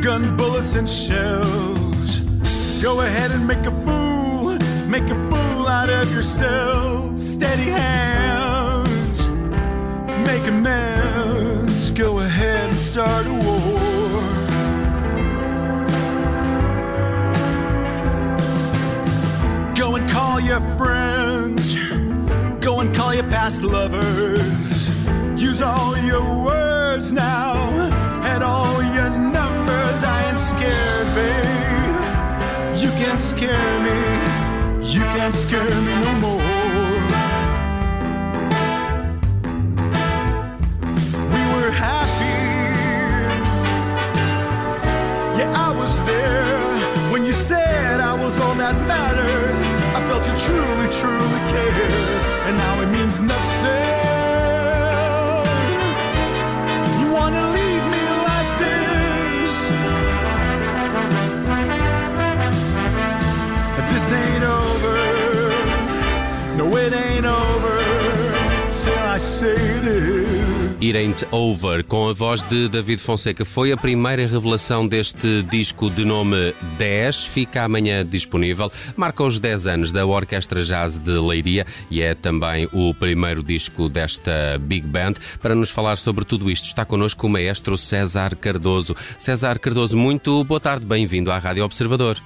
gun bullets and shells. Go ahead and make a fool, make a fool out of yourself. Steady hands, make amends. Go ahead and start a war. Go and call your friends. Go and call your past lovers. Use all your words now your numbers. I ain't scared, babe. You can't scare me. You can't scare me no more. We were happy. Yeah, I was there when you said I was all that mattered. I felt you truly, truly cared, and now it means nothing. It Ain't Over, com a voz de David Fonseca. Foi a primeira revelação deste disco de nome 10. Fica amanhã disponível. Marca os 10 anos da Orquestra Jazz de Leiria e é também o primeiro disco desta Big Band. Para nos falar sobre tudo isto, está connosco o maestro César Cardoso. César Cardoso, muito boa tarde. Bem-vindo à Rádio Observador.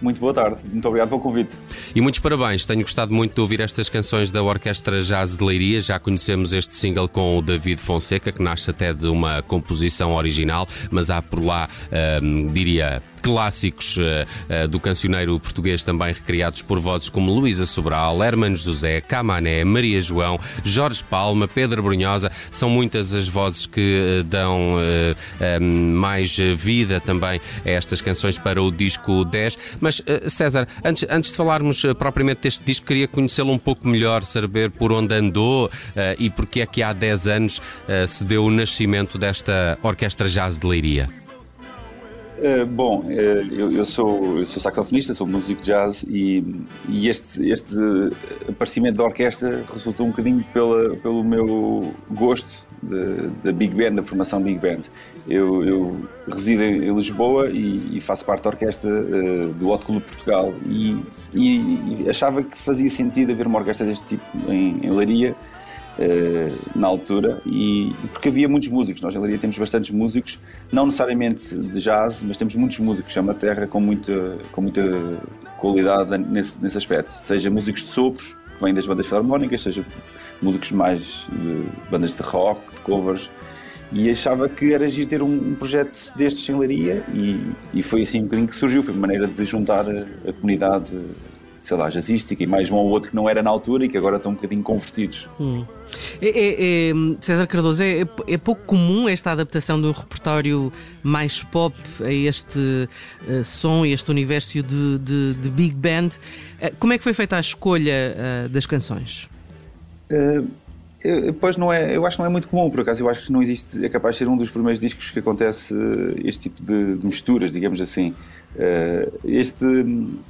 Muito boa tarde, muito obrigado pelo convite. E muitos parabéns, tenho gostado muito de ouvir estas canções da Orquestra Jazz de Leiria. Já conhecemos este single com o David Fonseca, que nasce até de uma composição original, mas há por lá, hum, diria, clássicos uh, uh, do cancioneiro português também recriados por vozes como Luísa Sobral, Hermano José, Camané, Maria João, Jorge Palma, Pedro Brunhosa. São muitas as vozes que uh, dão mais vida também a estas canções para o disco 10. Mas, César, antes, antes de falarmos propriamente deste disco, queria conhecê-lo um pouco melhor, saber por onde andou e porque é que há 10 anos se deu o nascimento desta Orquestra Jazz de Leiria. Uh, bom, uh, eu, eu, sou, eu sou saxofonista, sou músico de jazz e, e este, este aparecimento da orquestra resultou um bocadinho pela, pelo meu gosto da Big Band, da formação Big Band. Eu, eu resido em Lisboa e, e, faço parte da orquestra uh, do Hot Club Portugal e, e, e, achava que fazia sentido haver uma orquestra deste tipo em, em Leiria Uh, na altura e porque havia muitos músicos. Nós em Leiria temos bastantes músicos, não necessariamente de jazz, mas temos muitos músicos. É uma terra com muita, com muita qualidade nesse, nesse aspecto. Seja músicos de sopros, que vêm das bandas filarmónicas, seja músicos mais de bandas de rock, de covers. E achava que era agir ter um, um, projeto destes em Leiria e, e foi assim um bocadinho que surgiu. Foi uma maneira de juntar a comunidade sei lá, jazzística e mais um ou outro que não era na altura e que agora estão um bocadinho convertidos. Hum. É, é, é, César Cardoso, é, é, pouco comum esta adaptação de um repertório mais pop a este uh, som e este universo de, de, de, Big Band. Uh, como é que foi feita a escolha uh, das canções? Pois não é, eu acho que não é muito comum, por acaso. Eu acho que não existe, é capaz de ser um dos primeiros discos que acontece este tipo de, de misturas, digamos assim. Uh, este,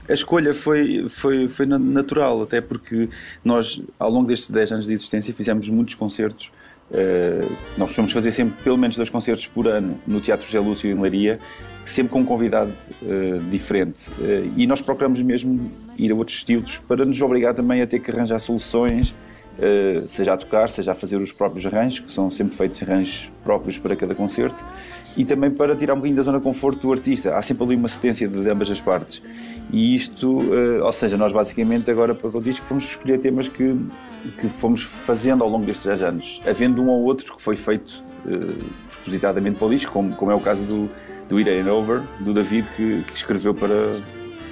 a escolha foi, foi, foi natural, até porque nós, ao longo destes 10 anos de existência, fizemos muitos concertos. Uh, nós costumamos fazer sempre pelo menos dois concertos por ano no Teatro José Lúcio em Leiria, sempre com um convidado diferente. e nós procuramos mesmo ir a outros estilos para nos obrigar também a ter que arranjar soluções, seja a tocar, seja a fazer os próprios arranjos, que são sempre feitos arranjos próprios para cada concerto, e também para tirar um bocadinho da zona de conforto do artista. Há sempre ali uma cedência de ambas as partes. E isto, uh, ou seja, nós basicamente agora para o disco fomos escolher temas que, que fomos fazendo ao longo destes 10 anos, havendo um ou outro que foi feito uh, propositadamente para o disco, como, como é o caso do, do It Ain't Over, do David, que, que escreveu para,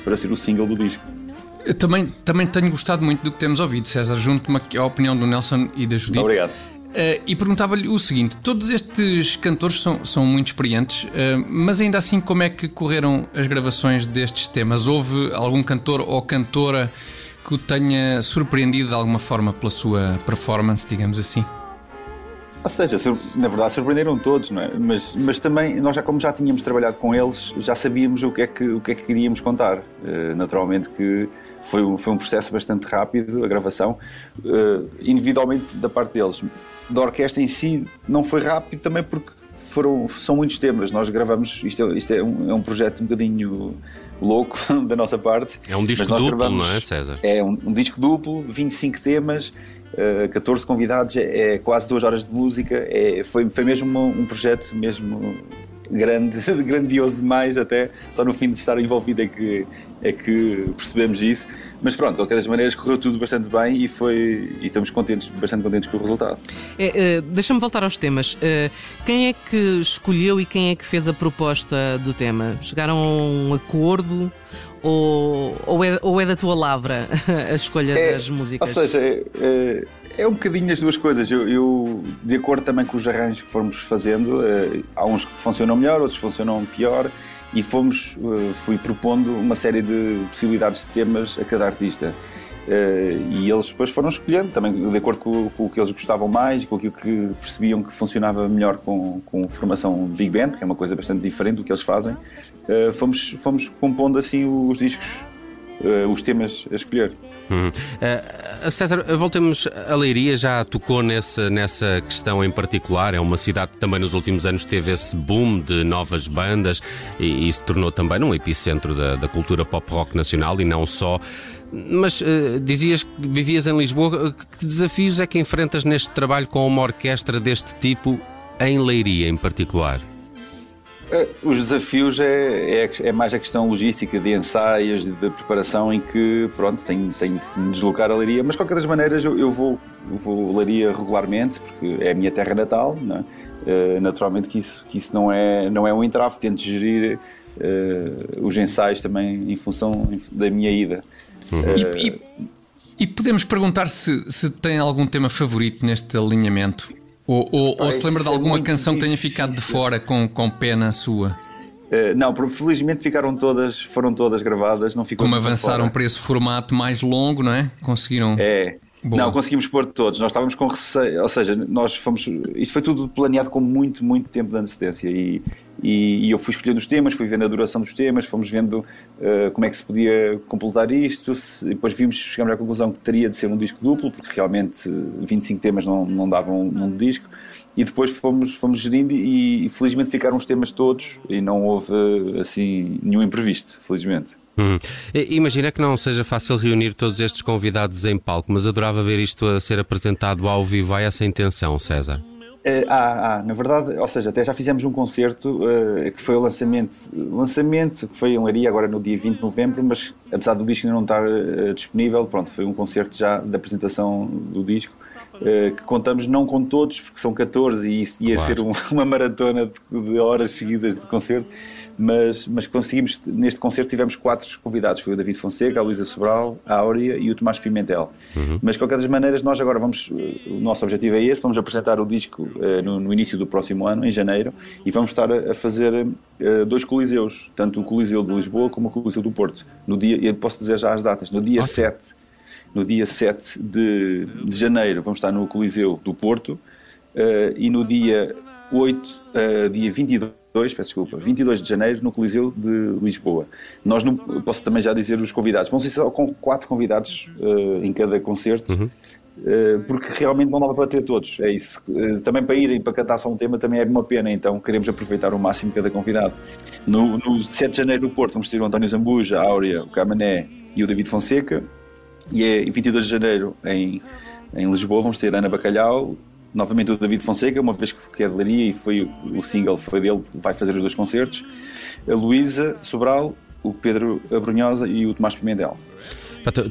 para ser o single do disco. Eu também, também tenho gostado muito do que temos ouvido, César. Junto-me à opinião do Nelson e da Judite. Obrigado. Uh, e perguntava-lhe o seguinte: todos estes cantores são, são muito experientes, uh, mas ainda assim, como é que correram as gravações destes temas? Houve algum cantor ou cantora que o tenha surpreendido de alguma forma pela sua performance, digamos assim? Ou seja, na verdade surpreenderam todos, não é? Mas, mas também, nós já como já tínhamos trabalhado com eles, já sabíamos o que é que, o que, é que queríamos contar. Uh, naturalmente que foi, foi um processo bastante rápido, a gravação, individualmente da parte deles da orquestra em si não foi rápido também porque foram, são muitos temas. Nós gravamos, isto, é, isto é, um, é um projeto um bocadinho louco da nossa parte. É um disco duplo, gravamos, não é, César? É um, um disco duplo, 25 temas, uh, 14 convidados, é, é, quase duas horas de música. É, foi, foi mesmo um, um projeto mesmo grande, grandioso demais até, só no fim de estar envolvido é que, é que percebemos isso. Mas pronto, de qualquer das maneiras correu tudo bastante bem e, foi, e estamos contentes, bastante contentes com o resultado. É, uh, Deixa-me voltar aos temas. Uh, quem é que escolheu e quem é que fez a proposta do tema? Chegaram a um acordo ou, ou, é, ou é da tua lavra a escolha é, das músicas? Ou seja, é, é um bocadinho as duas coisas. Eu, eu, de acordo também com os arranjos que fomos fazendo, uh, há uns que funcionam melhor, outros funcionam pior, e fomos, uh, fui propondo uma série de possibilidades de temas a cada artista. Uh, e eles depois foram escolhendo, também de acordo com, com, o que eles gostavam mais com aquilo que percebiam que funcionava melhor com, com formação Big Band, que é uma coisa bastante diferente do que eles fazem. fomos, fomos compondo assim os discos, os temas a escolher. Hum. Uh, César, voltemos a Leiria, já tocou nessa, nessa questão em particular. É uma cidade que também nos últimos anos teve esse boom de novas bandas e, e se tornou também um epicentro da, da, cultura pop rock nacional e não só. Mas uh, dizias que vivias em Lisboa. Que desafios é que enfrentas neste trabalho com uma orquestra deste tipo em Leiria em particular? Eh, os desafios é, é, é, mais a questão logística de ensaios, de, de preparação, em que pronto, tenho, tenho que me deslocar a Leiria, mas de qualquer das maneiras eu, eu vou, eu vou a Leiria regularmente, porque é a minha terra natal, uh, naturalmente que isso, que isso não, é, não é um entrave, tento gerir uh, os ensaios também em função da minha ida. Uhum. Uh, e, e, e, podemos perguntar se, se tem algum tema favorito neste alinhamento? Ou, ou, ou se lembra de alguma canção que tenha ficado de fora com, com pena sua? Uh, não, felizmente ficaram todas, foram todas gravadas, não ficou Como avançaram para esse formato mais longo, não é? Conseguiram. É. Não, conseguimos pôr todos. Nós estávamos com receio, ou seja, nós fomos. Isto foi tudo planeado com muito, muito tempo de antecedência e, e, e eu fui escolhendo os temas, fui vendo a duração dos temas, fomos vendo uh, como é que se podia completar isto. Se, depois vimos, chegamos à conclusão que teria de ser um disco duplo, porque realmente 25 temas não, não davam num disco. E depois fomos, fomos gerindo e, e felizmente ficaram os temas todos e não houve assim nenhum imprevisto, felizmente. Hum. Imagina que não seja fácil reunir todos estes convidados em palco, mas adorava ver isto a ser apresentado ao vivo. Há essa intenção, César? Uh, ah, ah, na verdade, ou seja, até já fizemos um concerto uh, que foi o lançamento, lançamento que foi em Leiria agora no dia 20 de novembro, mas apesar do disco ainda não estar uh, disponível, pronto, foi um concerto já da apresentação do disco que contamos não com todos, porque são 14 e isso ia claro. ser um, uma maratona de, horas seguidas de concerto mas, mas conseguimos, neste concerto tivemos quatro convidados, foi o David Fonseca, a Luísa Sobral, a Áurea e o Tomás Pimentel. Uhum. Mas de qualquer das maneiras nós agora vamos, o nosso objetivo é esse, vamos apresentar o disco uh, no, no, início do próximo ano, em janeiro, e vamos estar a, a fazer uh, dois coliseus, tanto o Coliseu de Lisboa como o Coliseu do Porto. No dia, eu posso dizer já as datas, no dia okay. 7, no dia 7 de, de janeiro vamos estar no Coliseu do Porto, uh, e no dia 8, dia 22 peço desculpa, 22 de janeiro no Coliseu de Lisboa. Nós não, posso também já dizer os convidados, vão ser só com quatro convidados uh, em cada concerto. Uhum. Uh, porque realmente não dá para ter todos, é isso. Uh, também para irem para cantar só um tema também é uma pena, então queremos aproveitar o máximo cada convidado. No, no 7 de janeiro no Porto vamos ter o António Zambuja, a Áurea, o Camané e o David Fonseca, e é 22 de janeiro em, em Lisboa vamos ter Ana Bacalhau, novamente o David Fonseca, uma vez que é de Leiria e foi o single foi dele, vai fazer os dois concertos. A Luísa Sobral, o Pedro Abrunhosa e o Tomás Pimentel.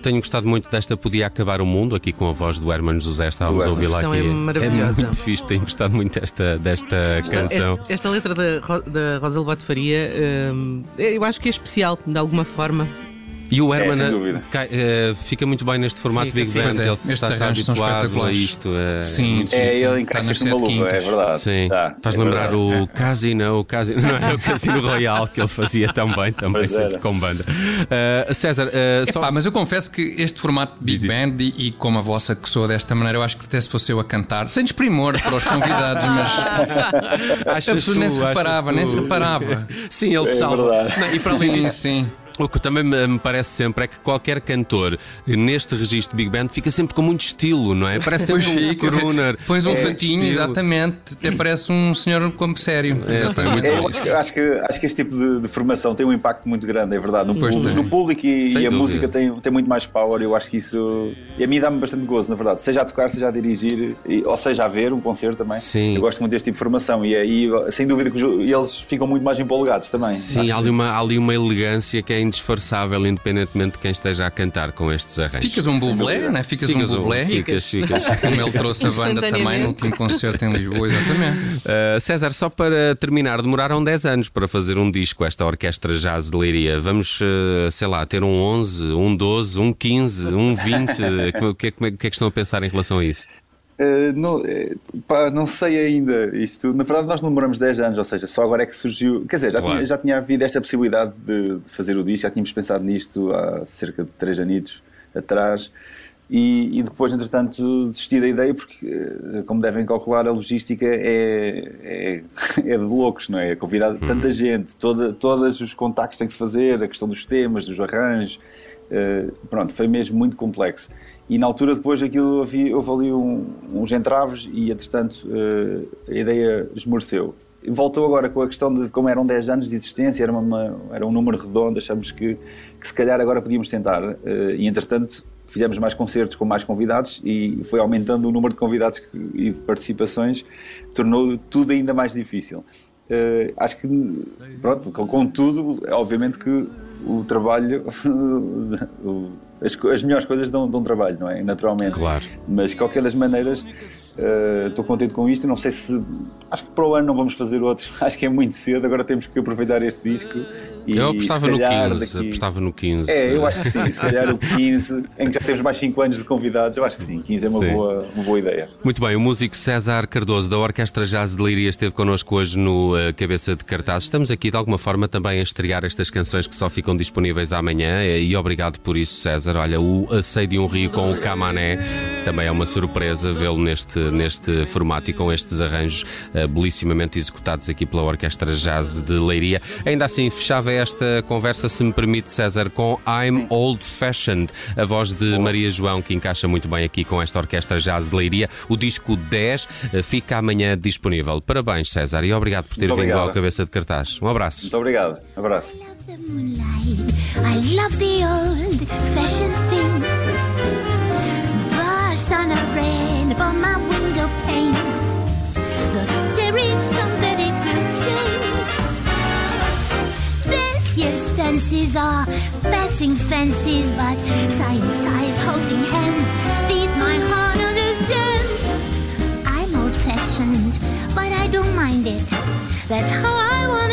Tenho gostado muito desta Podia Acabar o Mundo, aqui com a voz do Hermano José, estávamos a ouvir lá aqui. É, maravilhosa. é muito fixe, tenho gostado muito desta, desta esta, canção. Esta, esta, letra da, da Rosa Lobato Faria, hum, eu acho que é especial, de alguma forma. E o Herman é, uh, fica muito bem neste formato fica, Big Band, é. ele está, habituado a isto. É, sim, sim, é, ele encaixa no maluco, é verdade. Sim, tá, faz é lembrar verdade. o Casino, o Casino, não é o Casino Royal que ele fazia também, também sempre com banda. Uh, César, uh, Epá, só... mas eu confesso que este formato Big Band e, e, como a vossa que soa desta maneira, eu acho que até se fosse eu a cantar, sem desprimor para os convidados, mas achas a pessoa nem se reparava, nem se reparava. Sim, ele é salva. Verdade. e para além disso, sim. O que também me parece sempre é que qualquer cantor neste registro Big Band fica sempre com muito estilo, não é? Parece sempre Pois um fica. crooner. Pões um É, fatinho, estilo. exatamente. Até parece um senhor como sério. É, exatamente. é É, eu acho, que- acho que, acho que este tipo de, de formação tem um impacto muito grande, é verdade. No, Pois público, no público e, e a música tem, tem muito mais power. Eu acho que isso. E a mim dá-me bastante gozo, na verdade. Seja a tocar, seja a dirigir, e- ou seja a ver um concerto também. Sim. Eu gosto muito deste tipo de formação e aí, sem dúvida, que eles ficam muito mais empolgados também. Sim, há ali, uma, há ali uma elegância que é indisfarçável, independentemente de quem esteja a cantar com estes arranjos. Ficas um bublé, né? Ficas, Ficas um bublé. Ficas, ficas. Como ele trouxe a banda também no último concerto em Lisboa, exatamente. Uh, César, só para terminar, demoraram 10 anos para fazer um disco, esta orquestra jazz de Leiria. Vamos, uh, sei lá, ter um 11, um 12, um 15, um 20. o, que é, que é que estão a pensar em relação a isso? Uh, não, eh, pá, não sei ainda isto. Na verdade, nós não demoramos 10 anos, ou seja, só agora é que surgiu. Quer dizer, já, Claro. tinha, já tinha havido esta possibilidade de, de fazer o disco, já tínhamos pensado nisto há cerca de 3 anitos atrás. E, e depois, entretanto, desisti da ideia porque, eh, como devem calcular, a logística é, é, é de loucos, não é? Convidar tanta gente, toda, todos os contactos tem que se fazer, a questão dos temas, dos arranjos. eh, pronto, foi mesmo muito complexo. E na altura, depois aquilo, havia, houve ali um- uns entraves e, entretanto, eh, a ideia esmoreceu. Voltou agora com a questão de como eram 10 anos de existência, era, uma- era um número redondo, achamos que, que se calhar agora podíamos tentar. eh, e entretanto, fizemos mais concertos com mais convidados e foi aumentando o número de convidados e participações, tornou tudo ainda mais difícil. Eh, acho que, pronto, com, com tudo, obviamente que o trabalho, as, as melhores coisas dão, dão trabalho, não é? Naturalmente. Claro. Mas, de qualquer das maneiras, estou contente com isto. Não sei se. Acho que para o ano não vamos fazer outro. Acho que é muito cedo. Agora temos que aproveitar este disco. E, eu apostava no calhar, 15, daqui- apostava no 15. É, eu acho que sim. Se calhar o 15, em que já temos mais 5 anos de convidados, eu acho que sim. 15 é uma, Sim. boa, uma boa ideia. Muito bem, o músico César Cardoso da Orquestra Jazz de Leiria esteve connosco hoje no eh, Cabeça de Cartaz. Estamos aqui de alguma forma também a estrear estas canções que só ficam disponíveis amanhã eh, e obrigado por isso, César. Olha, o Asseio de um Rio com o Camané também é uma surpresa vê-lo neste, neste formato e com estes arranjos eh, belissimamente executados aqui pela Orquestra Jazz de Leiria. Ainda assim, fechava esta conversa, se me permite, César, com I'm Old Fashioned, a voz de Maria João, que encaixa muito bem aqui com esta Orquestra Jazz de Leiria. O disco 10 eh, fica amanhã disponível. Parabéns, César, e obrigado por ter Muito vindo obrigado. ao Cabeça de Cartaz. Um abraço. Muito obrigado. Abraço. the moonlight. I love the old fashioned things. The sun of rain upon my Fancies are passing fences, but science sighs holding hands. These my heart understands. I'm old fashioned, but I don't mind it. That's how I wanna